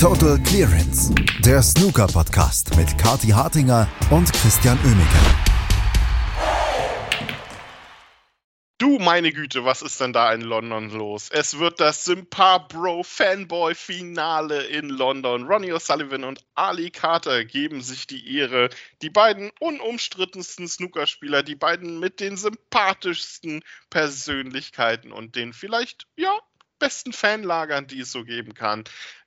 Total Clearance, der Snooker-Podcast mit Kati Hartinger und Christian Oemeke. Du meine Güte, was ist denn da in London los? Es wird das Sympabro Fanboy Finale in London. Ronnie O'Sullivan und Ali Carter geben sich die Ehre. Die beiden unumstrittensten Snookerspieler, die beiden mit den sympathischsten Persönlichkeiten und den vielleicht, ja, besten Fanlagern, die es so geben kann.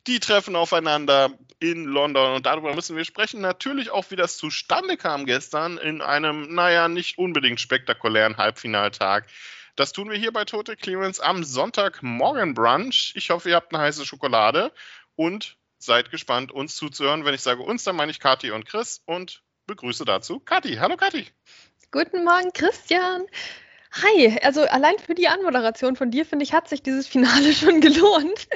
Die treffen aufeinander in London und darüber müssen wir sprechen. Natürlich auch, wie das zustande kam gestern in einem, naja, nicht unbedingt spektakulären Halbfinaltag. Das tun wir hier bei Total Clearance am Sonntagmorgen Brunch. Ich hoffe, ihr habt eine heiße Schokolade und seid gespannt, uns zuzuhören. Wenn ich sage uns, dann meine ich Kathi und Chris und begrüße dazu Kathi. Hallo Kathi. Guten Morgen, Christian. Hi, also allein für die Anmoderation von dir, finde ich, hat sich dieses Finale schon gelohnt.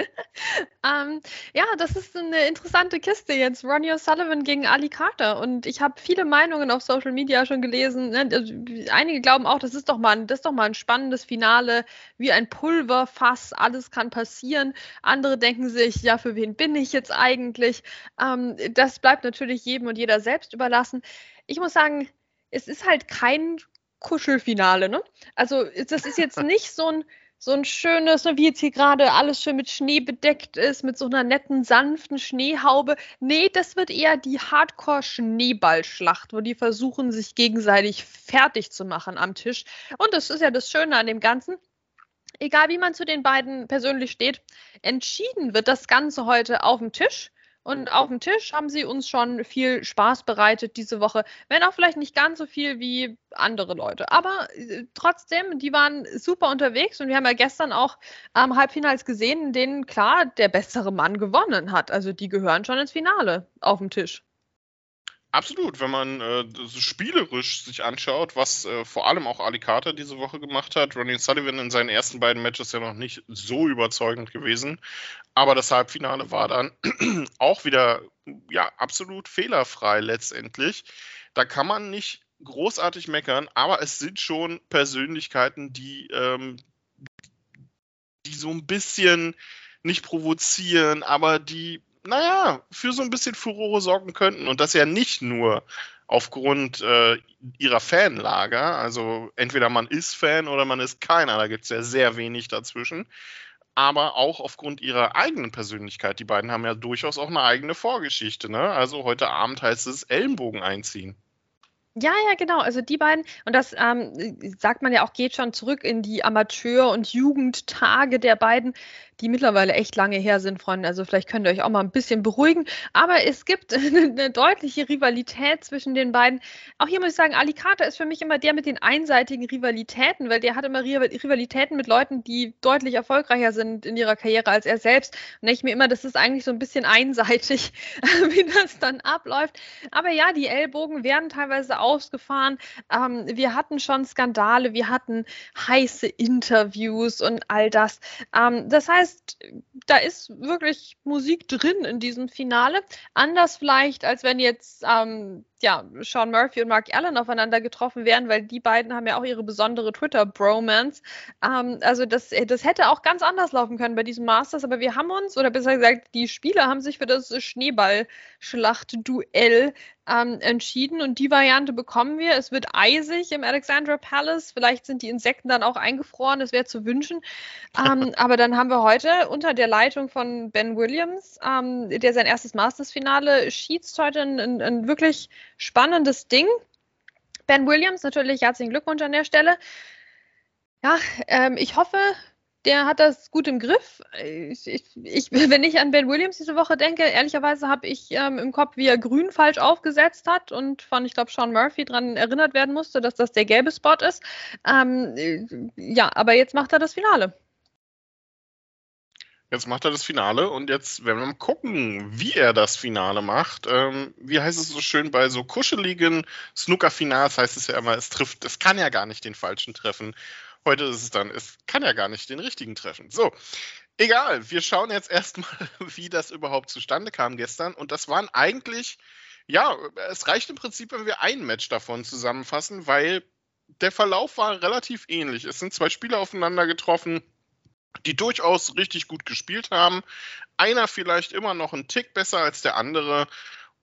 ähm, ja, das ist eine interessante Kiste jetzt. Ronnie O'Sullivan gegen Ali Carter. Und ich habe viele Meinungen auf Social Media schon gelesen. Ne? Also, einige glauben auch, das ist, doch mal ein, das ist doch mal ein spannendes Finale, wie ein Pulverfass, alles kann passieren. Andere denken sich, ja, für wen bin ich jetzt eigentlich? Ähm, das bleibt natürlich jedem und jeder selbst überlassen. Ich muss sagen, es ist halt kein Kuschelfinale, ne? Also das ist jetzt nicht so ein, so ein schönes, ne, wie jetzt hier gerade alles schön mit Schnee bedeckt ist, mit so einer netten, sanften Schneehaube. Nee, das wird eher die Hardcore-Schneeballschlacht, wo die versuchen, sich gegenseitig fertig zu machen am Tisch. Und das ist ja das Schöne an dem Ganzen. Egal wie man zu den beiden persönlich steht, entschieden wird das Ganze heute auf dem Tisch. Und auf dem Tisch haben sie uns schon viel Spaß bereitet diese Woche. Wenn auch vielleicht nicht ganz so viel wie andere Leute. Aber äh, trotzdem, die waren super unterwegs und wir haben ja gestern auch ähm, Halbfinals gesehen, in denen klar der bessere Mann gewonnen hat. Also die gehören schon ins Finale auf dem Tisch. Absolut, wenn man äh, spielerisch sich anschaut, was äh, vor allem auch Ali Carter diese Woche gemacht hat. Ronnie Sullivan in seinen ersten beiden Matches ja noch nicht so überzeugend gewesen. Aber das Halbfinale war dann auch wieder ja, absolut fehlerfrei letztendlich. Da kann man nicht großartig meckern, aber es sind schon Persönlichkeiten, die, ähm, die so ein bisschen nicht provozieren, aber die naja, für so ein bisschen Furore sorgen könnten. Und das ja nicht nur aufgrund äh, ihrer Fanlager. Also entweder man ist Fan oder man ist keiner. Da gibt es ja sehr wenig dazwischen. Aber auch aufgrund ihrer eigenen Persönlichkeit. Die beiden haben ja durchaus auch eine eigene Vorgeschichte. Ne? Also heute Abend heißt es Ellenbogen einziehen. Ja, ja, genau. Also die beiden, und das ähm, sagt man ja auch, geht schon zurück in die Amateur- und Jugendtage der beiden die mittlerweile echt lange her sind, Freunde. Also vielleicht könnt ihr euch auch mal ein bisschen beruhigen. Aber es gibt eine deutliche Rivalität zwischen den beiden. Auch hier muss ich sagen, Ali Carter ist für mich immer der mit den einseitigen Rivalitäten, weil der hat immer Rivalitäten mit Leuten, die deutlich erfolgreicher sind in ihrer Karriere als er selbst. Und ich mir immer, das ist eigentlich so ein bisschen einseitig, wie das dann abläuft. Aber ja, die Ellbogen werden teilweise ausgefahren. Ähm, wir hatten schon Skandale, wir hatten heiße Interviews und all das. Ähm, das heißt, heißt, da ist wirklich Musik drin in diesem Finale. Anders vielleicht, als wenn jetzt ähm, ja, Sean Murphy und Mark Allen aufeinander getroffen wären, weil die beiden haben ja auch ihre besondere Twitter-Bromance. Ähm, also das, das hätte auch ganz anders laufen können bei diesem Masters, aber wir haben uns, oder besser gesagt, die Spieler haben sich für das Schneeball-Schlacht-Duell ähm, entschieden und die Variante bekommen wir. Es wird eisig im Alexandra Palace. Vielleicht sind die Insekten dann auch eingefroren, das wäre zu wünschen. Ähm, aber dann haben wir heute unter der Leitung von Ben Williams, ähm, der sein erstes Masters-Finale schießt, heute ein, ein, ein wirklich spannendes Ding. Ben Williams, natürlich herzlichen Glückwunsch an der Stelle. Ja, ähm, ich hoffe, der hat das gut im Griff. Ich, ich, ich, wenn ich an Ben Williams diese Woche denke, ehrlicherweise habe ich ähm, im Kopf, wie er grün falsch aufgesetzt hat und von, ich glaube, Sean Murphy daran erinnert werden musste, dass das der gelbe Spot ist. Ähm, ja, aber jetzt macht er das Finale. Jetzt macht er das Finale und jetzt werden wir mal gucken, wie er das Finale macht. Ähm, wie heißt es so schön bei so kuscheligen Snooker-Finals heißt es ja immer, es trifft, es kann ja gar nicht den falschen treffen. Heute ist es dann, es kann ja gar nicht den richtigen treffen. So, egal, wir schauen jetzt erstmal, wie das überhaupt zustande kam gestern. Und das waren eigentlich, ja, es reicht im Prinzip, wenn wir ein Match davon zusammenfassen, weil der Verlauf war relativ ähnlich. Es sind zwei Spieler aufeinander getroffen die durchaus richtig gut gespielt haben. Einer vielleicht immer noch einen Tick besser als der andere.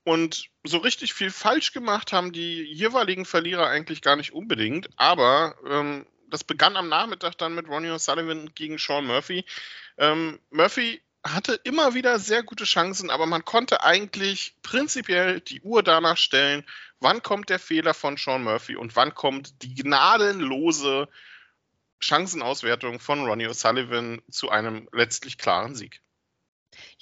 Und so richtig viel falsch gemacht haben die jeweiligen Verlierer eigentlich gar nicht unbedingt. Aber ähm, das begann am Nachmittag dann mit Ronnie O'Sullivan gegen Sean Murphy. Ähm, Murphy hatte immer wieder sehr gute Chancen, aber man konnte eigentlich prinzipiell die Uhr danach stellen, wann kommt der Fehler von Sean Murphy und wann kommt die gnadenlose Chancenauswertung von Ronnie O'Sullivan zu einem letztlich klaren Sieg.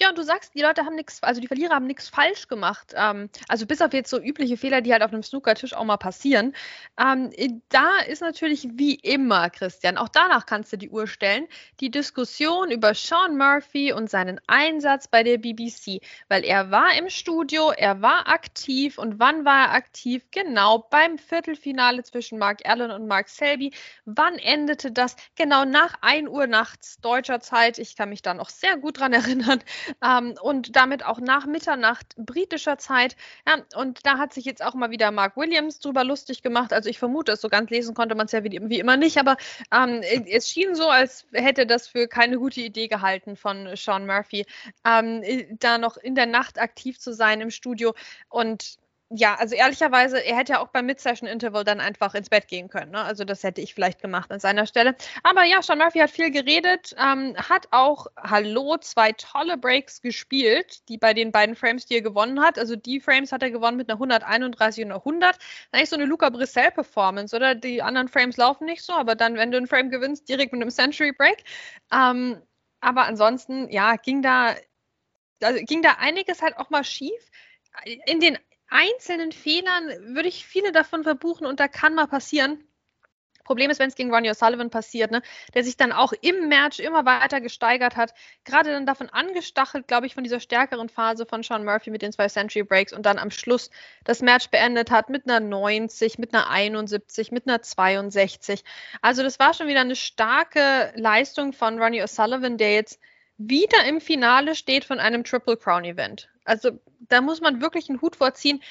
Ja, und du sagst, die Leute haben nichts, also die Verlierer haben nichts falsch gemacht. Ähm, also bis auf jetzt so übliche Fehler, die halt auf einem Snookertisch auch mal passieren. Ähm, da ist natürlich wie immer, Christian, auch danach kannst du die Uhr stellen, die Diskussion über Sean Murphy und seinen Einsatz bei der BBC. Weil er war im Studio, er war aktiv und wann war er aktiv? Genau beim Viertelfinale zwischen Mark Allen und Mark Selby. Wann endete das? Genau nach 1 Uhr nachts deutscher Zeit. Ich kann mich da noch sehr gut dran erinnern ähm, und damit auch nach Mitternacht britischer Zeit. Ja, und da hat sich jetzt auch mal wieder Mark Williams drüber lustig gemacht. Also ich vermute es, so ganz lesen konnte man es ja wie, wie, immer nicht, aber ähm, es schien so, als hätte das für keine gute Idee gehalten von Sean Murphy, ähm, da noch in der Nacht aktiv zu sein im Studio und ja, also ehrlicherweise, er hätte ja auch beim Mid-Session-Interval dann einfach ins Bett gehen können. Ne? Also das hätte ich vielleicht gemacht an seiner Stelle. Aber ja, Sean Murphy hat viel geredet, ähm, hat auch, hallo, zwei tolle Breaks gespielt, die bei den beiden Frames, die er gewonnen hat. Also die Frames hat er gewonnen mit einer 131 und einer 100. Eigentlich so eine Luca Brissell-Performance, oder? Die anderen Frames laufen nicht so, aber dann, wenn du ein Frame gewinnst, direkt mit einem Century Break. Ähm, aber ansonsten, ja, ging da, also ging da einiges halt auch mal schief in den einzelnen Fehlern würde ich viele davon verbuchen und da kann mal passieren. Problem ist, wenn es gegen Ronnie O'Sullivan passiert, ne, der sich dann auch im Match immer weiter gesteigert hat, gerade dann davon angestachelt, glaube ich, von dieser stärkeren Phase von Sean Murphy mit den zwei Century Breaks und dann am Schluss das Match beendet hat mit einer 90, mit einer 71, mit einer 62. Also das war schon wieder eine starke Leistung von Ronnie O'Sullivan, der jetzt wieder im Finale steht von einem Triple Crown Event. Also da muss man wirklich einen Hut vorziehen.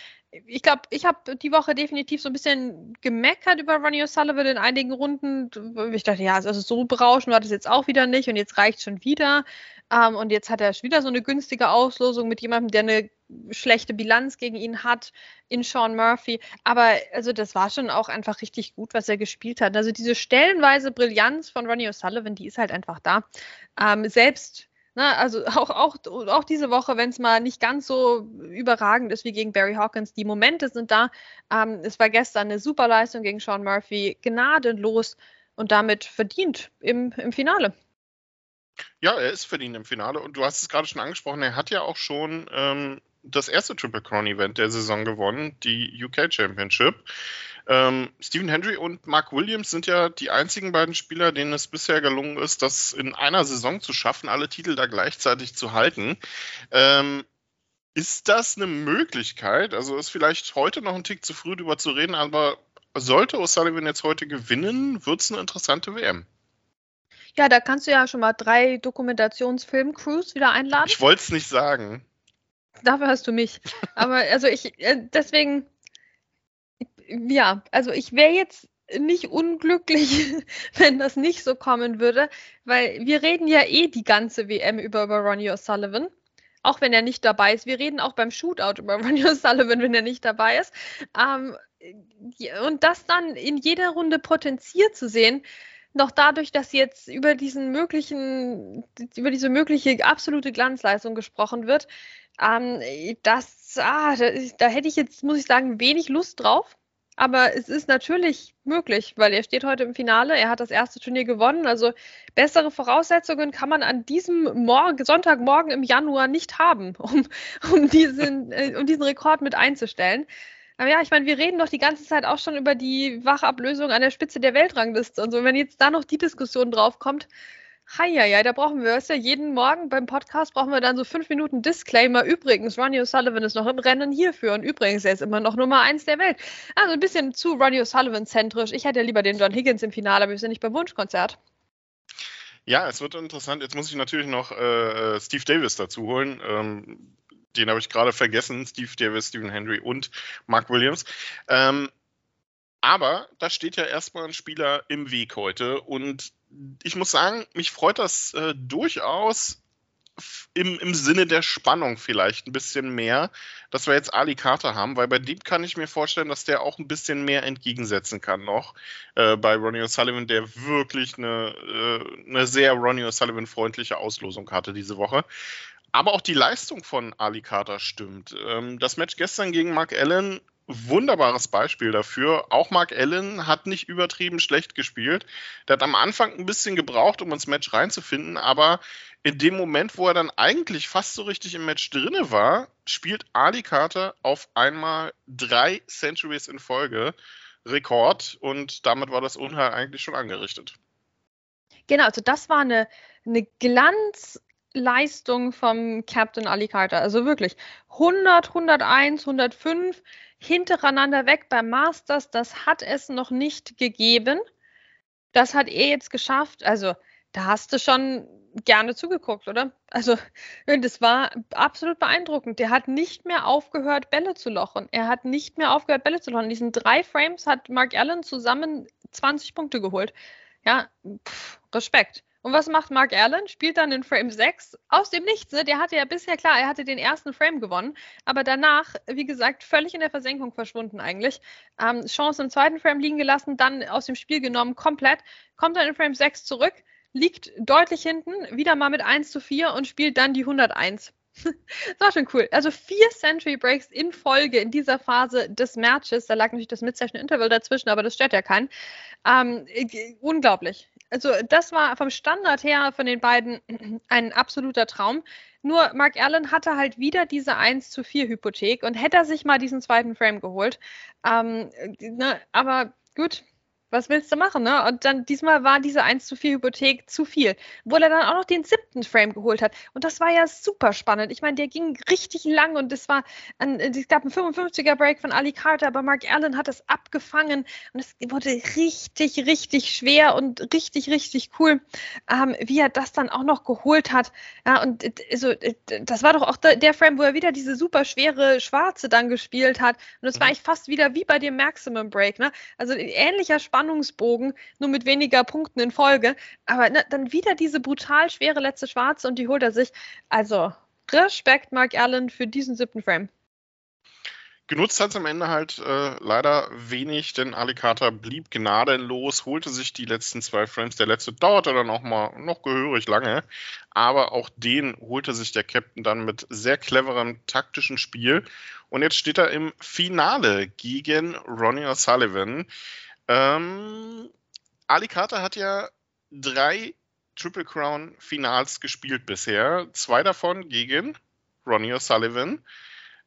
Ich glaube, ich habe die Woche definitiv so ein bisschen gemeckert über Ronnie O'Sullivan in einigen Runden. Ich dachte, ja, also so berauschend war das jetzt auch wieder nicht und jetzt reicht schon wieder. Ähm, und jetzt hat er wieder so eine günstige Auslosung mit jemandem, der eine schlechte Bilanz gegen ihn hat in Sean Murphy. Aber also das war schon auch einfach richtig gut, was er gespielt hat. Also diese stellenweise Brillanz von Ronnie O'Sullivan, die ist halt einfach da. Ähm, selbst Ne, also auch, auch, auch diese Woche, wenn es mal nicht ganz so überragend ist wie gegen Barry Hawkins, die Momente sind da. Ähm, es war gestern eine super Leistung gegen Sean Murphy, gnadenlos und damit verdient im, im Finale. Ja, er ist verdient im Finale und du hast es gerade schon angesprochen, er hat ja auch schon ähm, das erste Triple Crown Event der Saison gewonnen, die UK Championship. Ähm, Stephen Hendry und Mark Williams sind ja die einzigen beiden Spieler, denen es bisher gelungen ist, das in einer Saison zu schaffen, alle Titel da gleichzeitig zu halten. Ähm, ist das eine Möglichkeit? Also ist vielleicht heute noch ein Tick zu früh darüber zu reden, aber sollte O'Sullivan jetzt heute gewinnen, wird es eine interessante WM. Ja, da kannst du ja schon mal drei Dokumentationsfilm-Crews wieder einladen. Ich wollte es nicht sagen. Dafür hast du mich. Aber also ich, äh, deswegen, ja, also ich wäre jetzt nicht unglücklich, wenn das nicht so kommen würde, weil wir reden ja eh die ganze WM über, über Ronnie O'Sullivan, auch wenn er nicht dabei ist. Wir reden auch beim Shootout über Ronnie O'Sullivan, wenn er nicht dabei ist. Ähm, und das dann in jeder Runde potenziert zu sehen, noch dadurch, dass jetzt über diesen möglichen, über diese mögliche absolute Glanzleistung gesprochen wird, ähm, das, ah, da, da hätte ich jetzt, muss ich sagen, wenig Lust drauf. Aber es ist natürlich möglich, weil er steht heute im Finale. Er hat das erste Turnier gewonnen. Also bessere Voraussetzungen kann man an diesem Morgen, Sonntagmorgen im Januar nicht haben, um, um, diesen, äh, um diesen Rekord mit einzustellen. Aber ja, ich meine, wir reden doch die ganze Zeit auch schon über die Wachablösung an der Spitze der Weltrangliste und so. Wenn jetzt da noch die Diskussion drauf kommt, ja, da brauchen wir es ja jeden Morgen beim Podcast brauchen wir dann so fünf Minuten Disclaimer. Übrigens, Ronnie O'Sullivan ist noch im Rennen hierfür und übrigens, er ist immer noch Nummer eins der Welt. Also ein bisschen zu Ronnie O'Sullivan zentrisch. Ich hätte ja lieber den John Higgins im Finale, aber wir sind nicht beim Wunschkonzert. Ja, es wird interessant. Jetzt muss ich natürlich noch äh, äh Steve Davis dazu holen. Ähm, den habe ich gerade vergessen. Steve Davis, Stephen Henry und Mark Williams. Ähm, aber da steht ja erstmal ein Spieler im Weg heute und ich muss sagen, mich freut das äh, durchaus im, im Sinne der Spannung vielleicht ein bisschen mehr, dass wir jetzt Ali Carter haben, weil bei Deep kann ich mir vorstellen, dass der auch ein bisschen mehr entgegensetzen kann noch. Äh, bei Ronnie O'Sullivan, der wirklich eine, äh, eine sehr Ronnie O'Sullivan-freundliche Auslosung hatte diese Woche. Aber auch die Leistung von Ali Carter stimmt. Ähm, das Match gestern gegen Mark Allen wunderbares Beispiel dafür. Auch Mark Allen hat nicht übertrieben schlecht gespielt. Der hat am Anfang ein bisschen gebraucht, um ins Match reinzufinden, aber in dem Moment, wo er dann eigentlich fast so richtig im Match drinne war, spielt Ali Carter auf einmal drei Centuries in Folge Rekord und damit war das Unheil eigentlich schon angerichtet. Genau, also das war eine, eine Glanzleistung vom Captain Ali Carter. Also wirklich 100, 101, 105 hintereinander weg beim Masters, das hat es noch nicht gegeben. Das hat er jetzt geschafft. Also, da hast du schon gerne zugeguckt, oder? Also, das war absolut beeindruckend. Der hat nicht mehr aufgehört, Bälle zu lochen. Er hat nicht mehr aufgehört, Bälle zu lochen. In diesen drei Frames hat Mark Allen zusammen 20 Punkte geholt. Ja, pff, Respekt. Und was macht Mark Allen? Spielt dann in Frame 6 aus dem Nichts. Ne? Der hatte ja bisher, klar, er hatte den ersten Frame gewonnen, aber danach, wie gesagt, völlig in der Versenkung verschwunden eigentlich. Ähm, Chance im zweiten Frame liegen gelassen, dann aus dem Spiel genommen, komplett. Kommt dann in Frame 6 zurück, liegt deutlich hinten, wieder mal mit 1 zu 4 und spielt dann die 101. das war schon cool. Also vier Century Breaks in Folge in dieser Phase des Matches. Da lag natürlich das Mid-Session Interval dazwischen, aber das stört ja keinen. Ähm, äh, unglaublich. Also das war vom Standard her von den beiden ein absoluter Traum. Nur Mark Allen hatte halt wieder diese 1 zu 4 Hypothek und hätte er sich mal diesen zweiten Frame geholt. Ähm, ne, aber gut, was willst du machen, ne? Und dann diesmal war diese 1 zu 4 Hypothek zu viel. Wo er dann auch noch den siebten Frame geholt hat. Und das war ja super spannend. Ich meine, der ging richtig lang und es war ein, es gab einen 55er Break von Ali Carter, aber Mark Allen hat das abgefangen und es wurde richtig, richtig schwer und richtig, richtig cool, ähm, wie er das dann auch noch geholt hat. Ja, und also, das war doch auch der Frame, wo er wieder diese super schwere Schwarze dann gespielt hat. Und es war mhm. eigentlich fast wieder wie bei dem Maximum Break, ne? Also ähnlicher Spaß Spannungsbogen, nur mit weniger Punkten in Folge. Aber ne, dann wieder diese brutal schwere letzte Schwarze und die holt er sich. Also Respekt, Mark Allen, für diesen siebten Frame. Genutzt hat es am Ende halt äh, leider wenig, denn Alicata blieb gnadenlos, holte sich die letzten zwei Frames. Der letzte dauerte dann auch mal noch gehörig lange, aber auch den holte sich der Captain dann mit sehr cleverem taktischen Spiel. Und jetzt steht er im Finale gegen Ronnie O'Sullivan. Ähm, Ali Carter hat ja drei Triple Crown Finals gespielt bisher. Zwei davon gegen Ronnie O'Sullivan.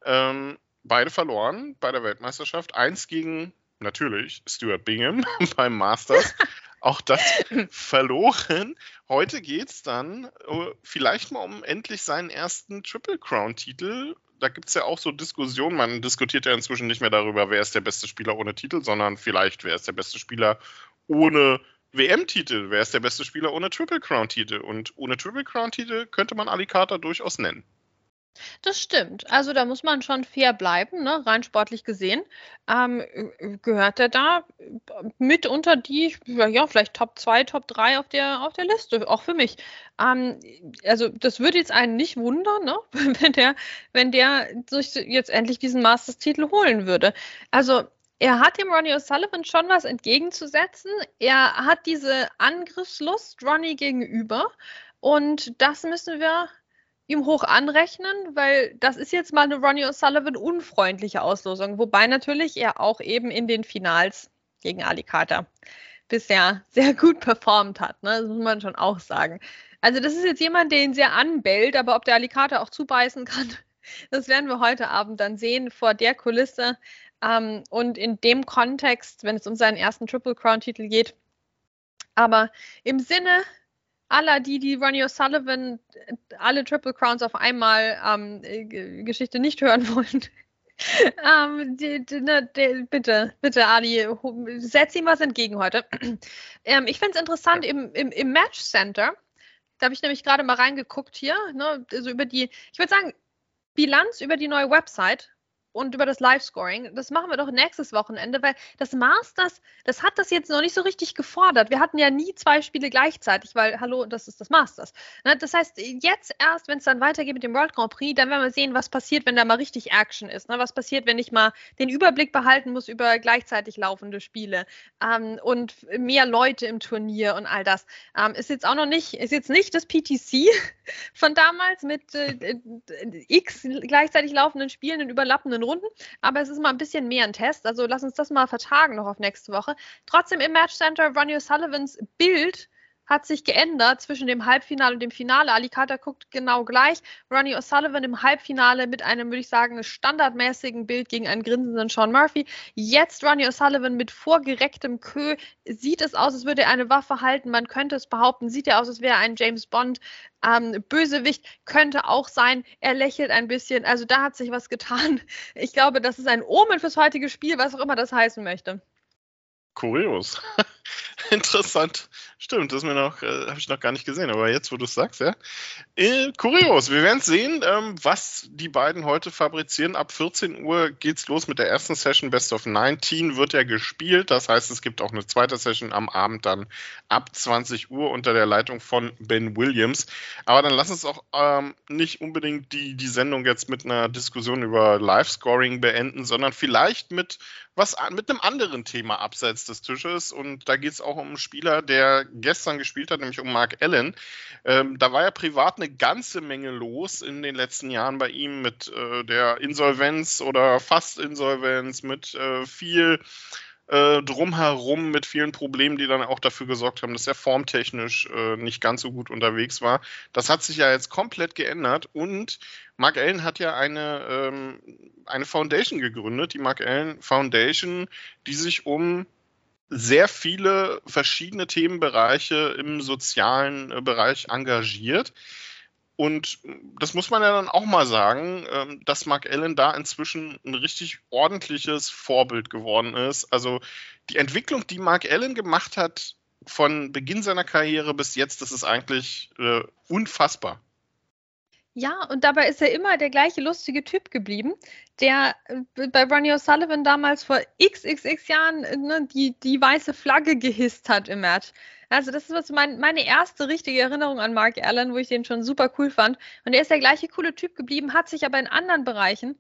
Ähm, beide verloren bei der Weltmeisterschaft. Eins gegen natürlich Stuart Bingham beim Masters. Auch das verloren. Heute geht es dann uh, vielleicht mal um endlich seinen ersten Triple Crown-Titel da gibt es ja auch so Diskussionen. Man diskutiert ja inzwischen nicht mehr darüber, wer ist der beste Spieler ohne Titel, sondern vielleicht, wer ist der beste Spieler ohne WM-Titel, wer ist der beste Spieler ohne Triple Crown-Titel. Und ohne Triple Crown-Titel könnte man Alicata durchaus nennen. Das stimmt. Also da muss man schon fair bleiben, ne? rein sportlich gesehen. Ähm, gehört er da mit unter die, ja, vielleicht Top 2, Top 3 auf der, auf der Liste, auch für mich. Ähm, also das würde jetzt einen nicht wundern, ne? wenn der, wenn der sich jetzt endlich diesen Masters-Titel holen würde. Also er hat dem Ronnie O'Sullivan schon was entgegenzusetzen. Er hat diese Angriffslust Ronnie gegenüber. Und das müssen wir ihm hoch anrechnen, weil das ist jetzt mal eine Ronnie O'Sullivan unfreundliche Auslosung, wobei natürlich er auch eben in den Finals gegen Ali Carter bisher sehr gut performt hat, ne? das muss man schon auch sagen. Also das ist jetzt jemand, der ihn sehr anbellt, aber ob der Ali Carter auch zubeißen kann, das werden wir heute Abend dann sehen vor der Kulisse ähm, und in dem Kontext, wenn es um seinen ersten Triple Crown Titel geht. Aber im Sinne aller die, die Ronnie O'Sullivan äh, alle Triple Crowns auf einmal ähm, äh, Geschichte nicht hören wollen. ähm, die, die, ne, die, bitte, bitte, Ali, setz ihm was entgegen heute. ähm, ich finde es interessant, im, im, im Match Center, da habe ich nämlich gerade mal reingeguckt hier, ne, also über die, ich würde sagen, Bilanz über die neue Website und über das Live-Scoring. Das machen wir doch nächstes Wochenende, weil das Masters, das hat das jetzt noch nicht so richtig gefordert. Wir hatten ja nie zwei Spiele gleichzeitig, weil, hallo, das ist das Masters. Ne? Das heißt, jetzt erst, wenn es dann weitergeht mit dem World Grand Prix, dann werden wir sehen, was passiert, wenn da mal richtig Action ist. Ne? Was passiert, wenn ich mal den Überblick behalten muss über gleichzeitig laufende Spiele ähm, und mehr Leute im Turnier und all das. Ähm, ist jetzt auch noch nicht, ist jetzt nicht das PTC von damals mit äh, x gleichzeitig laufenden Spielen in überlappenden einzelnen Runden, aber es ist mal ein bisschen mehr ein Test. Also lass uns das mal vertagen noch auf nächste Woche. Trotzdem im Match Center, Ronnie O'Sullivans Bild hat sich geändert zwischen dem Halbfinale und dem Finale. Alicata guckt genau gleich. Ronnie O'Sullivan im Halbfinale mit einem, würde ich sagen, standardmäßigen Bild gegen einen grinsenden Sean Murphy. Jetzt Ronnie O'Sullivan mit vorgerecktem Kö. Sieht es aus, als würde er eine Waffe halten. Man könnte es behaupten. Sieht ja aus, als wäre ein James Bond. Ähm, Bösewicht könnte auch sein. Er lächelt ein bisschen. Also da hat sich was getan. Ich glaube, das ist ein Omen fürs heutige Spiel, was auch immer das heißen möchte. Kurios. Interessant. Stimmt, das äh, habe ich noch gar nicht gesehen, aber jetzt, wo du es sagst, ja. Äh, kurios. Wir werden sehen, ähm, was die beiden heute fabrizieren. Ab 14 Uhr geht's los mit der ersten Session. Best of 19 wird ja gespielt. Das heißt, es gibt auch eine zweite Session am Abend dann ab 20 Uhr unter der Leitung von Ben Williams. Aber dann lass uns auch ähm, nicht unbedingt die, die Sendung jetzt mit einer Diskussion über Live-Scoring beenden, sondern vielleicht mit was mit einem anderen Thema abseits des Tisches. Und da geht es auch um einen Spieler, der gestern gespielt hat, nämlich um Mark Allen. Ähm, da war ja privat eine ganze Menge los in den letzten Jahren bei ihm mit äh, der Insolvenz oder fast Insolvenz, mit äh, viel äh, drumherum mit vielen Problemen, die dann auch dafür gesorgt haben, dass er formtechnisch äh, nicht ganz so gut unterwegs war. Das hat sich ja jetzt komplett geändert und Mark Allen hat ja eine, ähm, eine Foundation gegründet, die Mark Allen Foundation, die sich um sehr viele verschiedene Themenbereiche im sozialen äh, Bereich engagiert. Und das muss man ja dann auch mal sagen, ähm, dass Mark Allen da inzwischen ein richtig ordentliches Vorbild geworden ist. Also die Entwicklung, die Mark Allen gemacht hat von Beginn seiner Karriere bis jetzt, das ist eigentlich äh, unfassbar. Ja, und dabei ist er immer der gleiche lustige Typ geblieben, der äh, bei Ronnie O'Sullivan damals vor xxx Jahren äh, ne, die, die weiße Flagge gehisst hat im Match. Also das ist was mein, meine erste richtige Erinnerung an Mark Allen, wo ich den schon super cool fand. Und er ist der gleiche coole Typ geblieben, hat sich aber in anderen Bereichen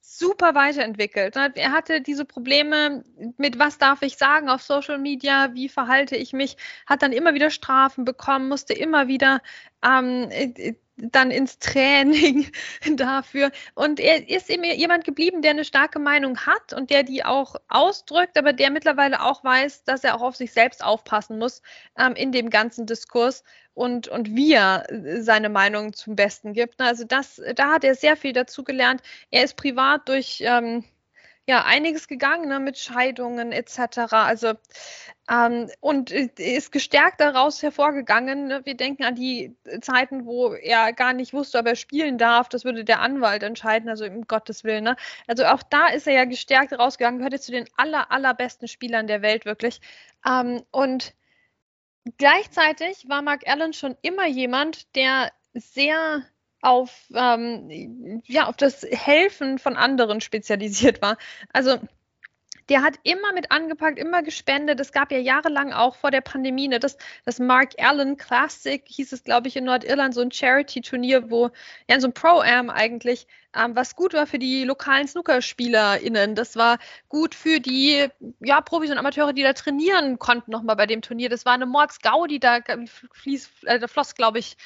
super weiterentwickelt. Er hatte diese Probleme mit, was darf ich sagen auf Social Media, wie verhalte ich mich, hat dann immer wieder Strafen bekommen, musste immer wieder ähm, äh, dann ins Training dafür. Und er ist eben jemand geblieben, der eine starke Meinung hat und der die auch ausdrückt, aber der mittlerweile auch weiß, dass er auch auf sich selbst aufpassen muss ähm, in dem ganzen Diskurs und, und wie er äh, seine Meinung zum Besten gibt. Also das, da hat er sehr viel dazu gelernt. Er ist privat durch ähm, ja einiges gegangen ne, mit Scheidungen etc. Also ähm, und ist gestärkt daraus hervorgegangen. Ne? Wir denken an die Zeiten, wo er gar nicht wusste, ob er spielen darf. Das würde der Anwalt entscheiden, also um Gottes Willen. Ne? Also auch da ist er ja gestärkt rausgegangen, gehört jetzt zu den aller, allerbesten Spielern der Welt wirklich. Ähm, und gleichzeitig war Mark Allen schon immer jemand, der sehr auf, ähm, ja, auf das Helfen von anderen spezialisiert war. Also der hat immer mit angepackt, immer gespendet. Es gab ja jahrelang auch vor der Pandemie ne, das, das Mark Allen Classic, hieß es, glaube ich, in Nordirland, so ein Charity-Turnier, wo, ja, so ein Pro-Am eigentlich, ähm, was gut war für die lokalen SnookerspielerInnen. Das war gut für die, ja, Profis und Amateure, die da trainieren konnten nochmal bei dem Turnier. Das war eine Mordsgaudi, da fließ, äh, da floss, glaube ich,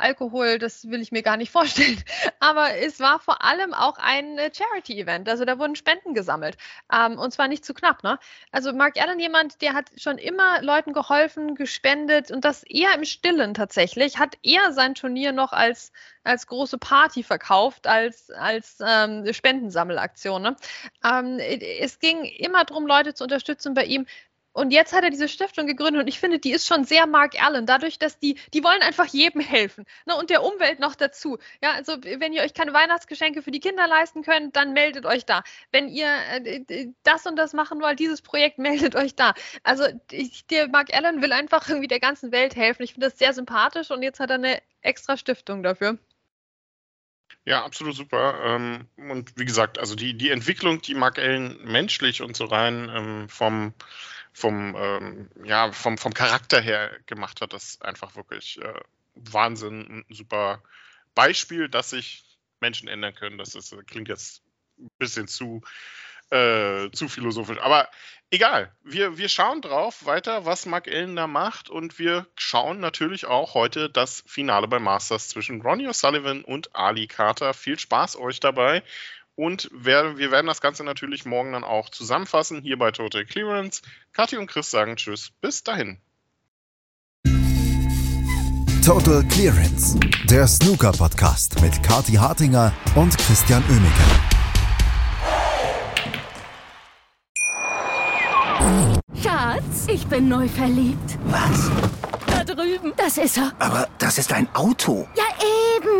Alkohol, das will ich mir gar nicht vorstellen. Aber es war vor allem auch ein äh, Charity-Event. Also da wurden Spenden gesammelt. Ähm, und zwar nicht zu knapp. Ne? Also Mark Allen, jemand, der hat schon immer Leuten geholfen, gespendet und das eher im Stillen tatsächlich. Hat eher sein Turnier noch als, als große Party verkauft, als, als ähm, Spendensammelaktion. Ne? Ähm, es ging immer darum, Leute zu unterstützen bei ihm. Und jetzt hat er diese Stiftung gegründet und ich finde, die ist schon sehr Mark Allen, dadurch, dass die, die wollen einfach jedem helfen ne, und der Umwelt noch dazu. Ja, also wenn ihr euch keine Weihnachtsgeschenke für die Kinder leisten könnt, dann meldet euch da. Wenn ihr äh, das und das machen wollt, dieses Projekt, meldet euch da. Also ich, der Mark Allen will einfach irgendwie der ganzen Welt helfen. Ich finde das sehr sympathisch und jetzt hat er eine extra Stiftung dafür. Ja, absolut super. Ähm, und wie gesagt, also die, die Entwicklung, die Mark Allen menschlich und so rein ähm, vom, vom, ähm, ja, vom, vom Charakter her gemacht hat, ist einfach wirklich äh, Wahnsinn. Ein super Beispiel, dass sich Menschen ändern können. Das ist, klingt jetzt ein bisschen zu, äh, zu philosophisch. Aber egal, wir, wir schauen drauf weiter, was Mark Allen da macht und wir schauen natürlich auch heute das Finale bei Masters zwischen Ronnie O'Sullivan und Ali Carter. Viel Spaß euch dabei und wir, wir werden das Ganze natürlich morgen dann auch zusammenfassen hier bei Total Clearance. Kathi und Chris sagen Tschüss, bis dahin. Total Clearance, der Snooker-Podcast mit Kathi Hartinger und Christian Oemeke. Schatz, ich bin neu verliebt. Was? Da drüben. Das ist er. Aber das ist ein Auto. Ja, eben.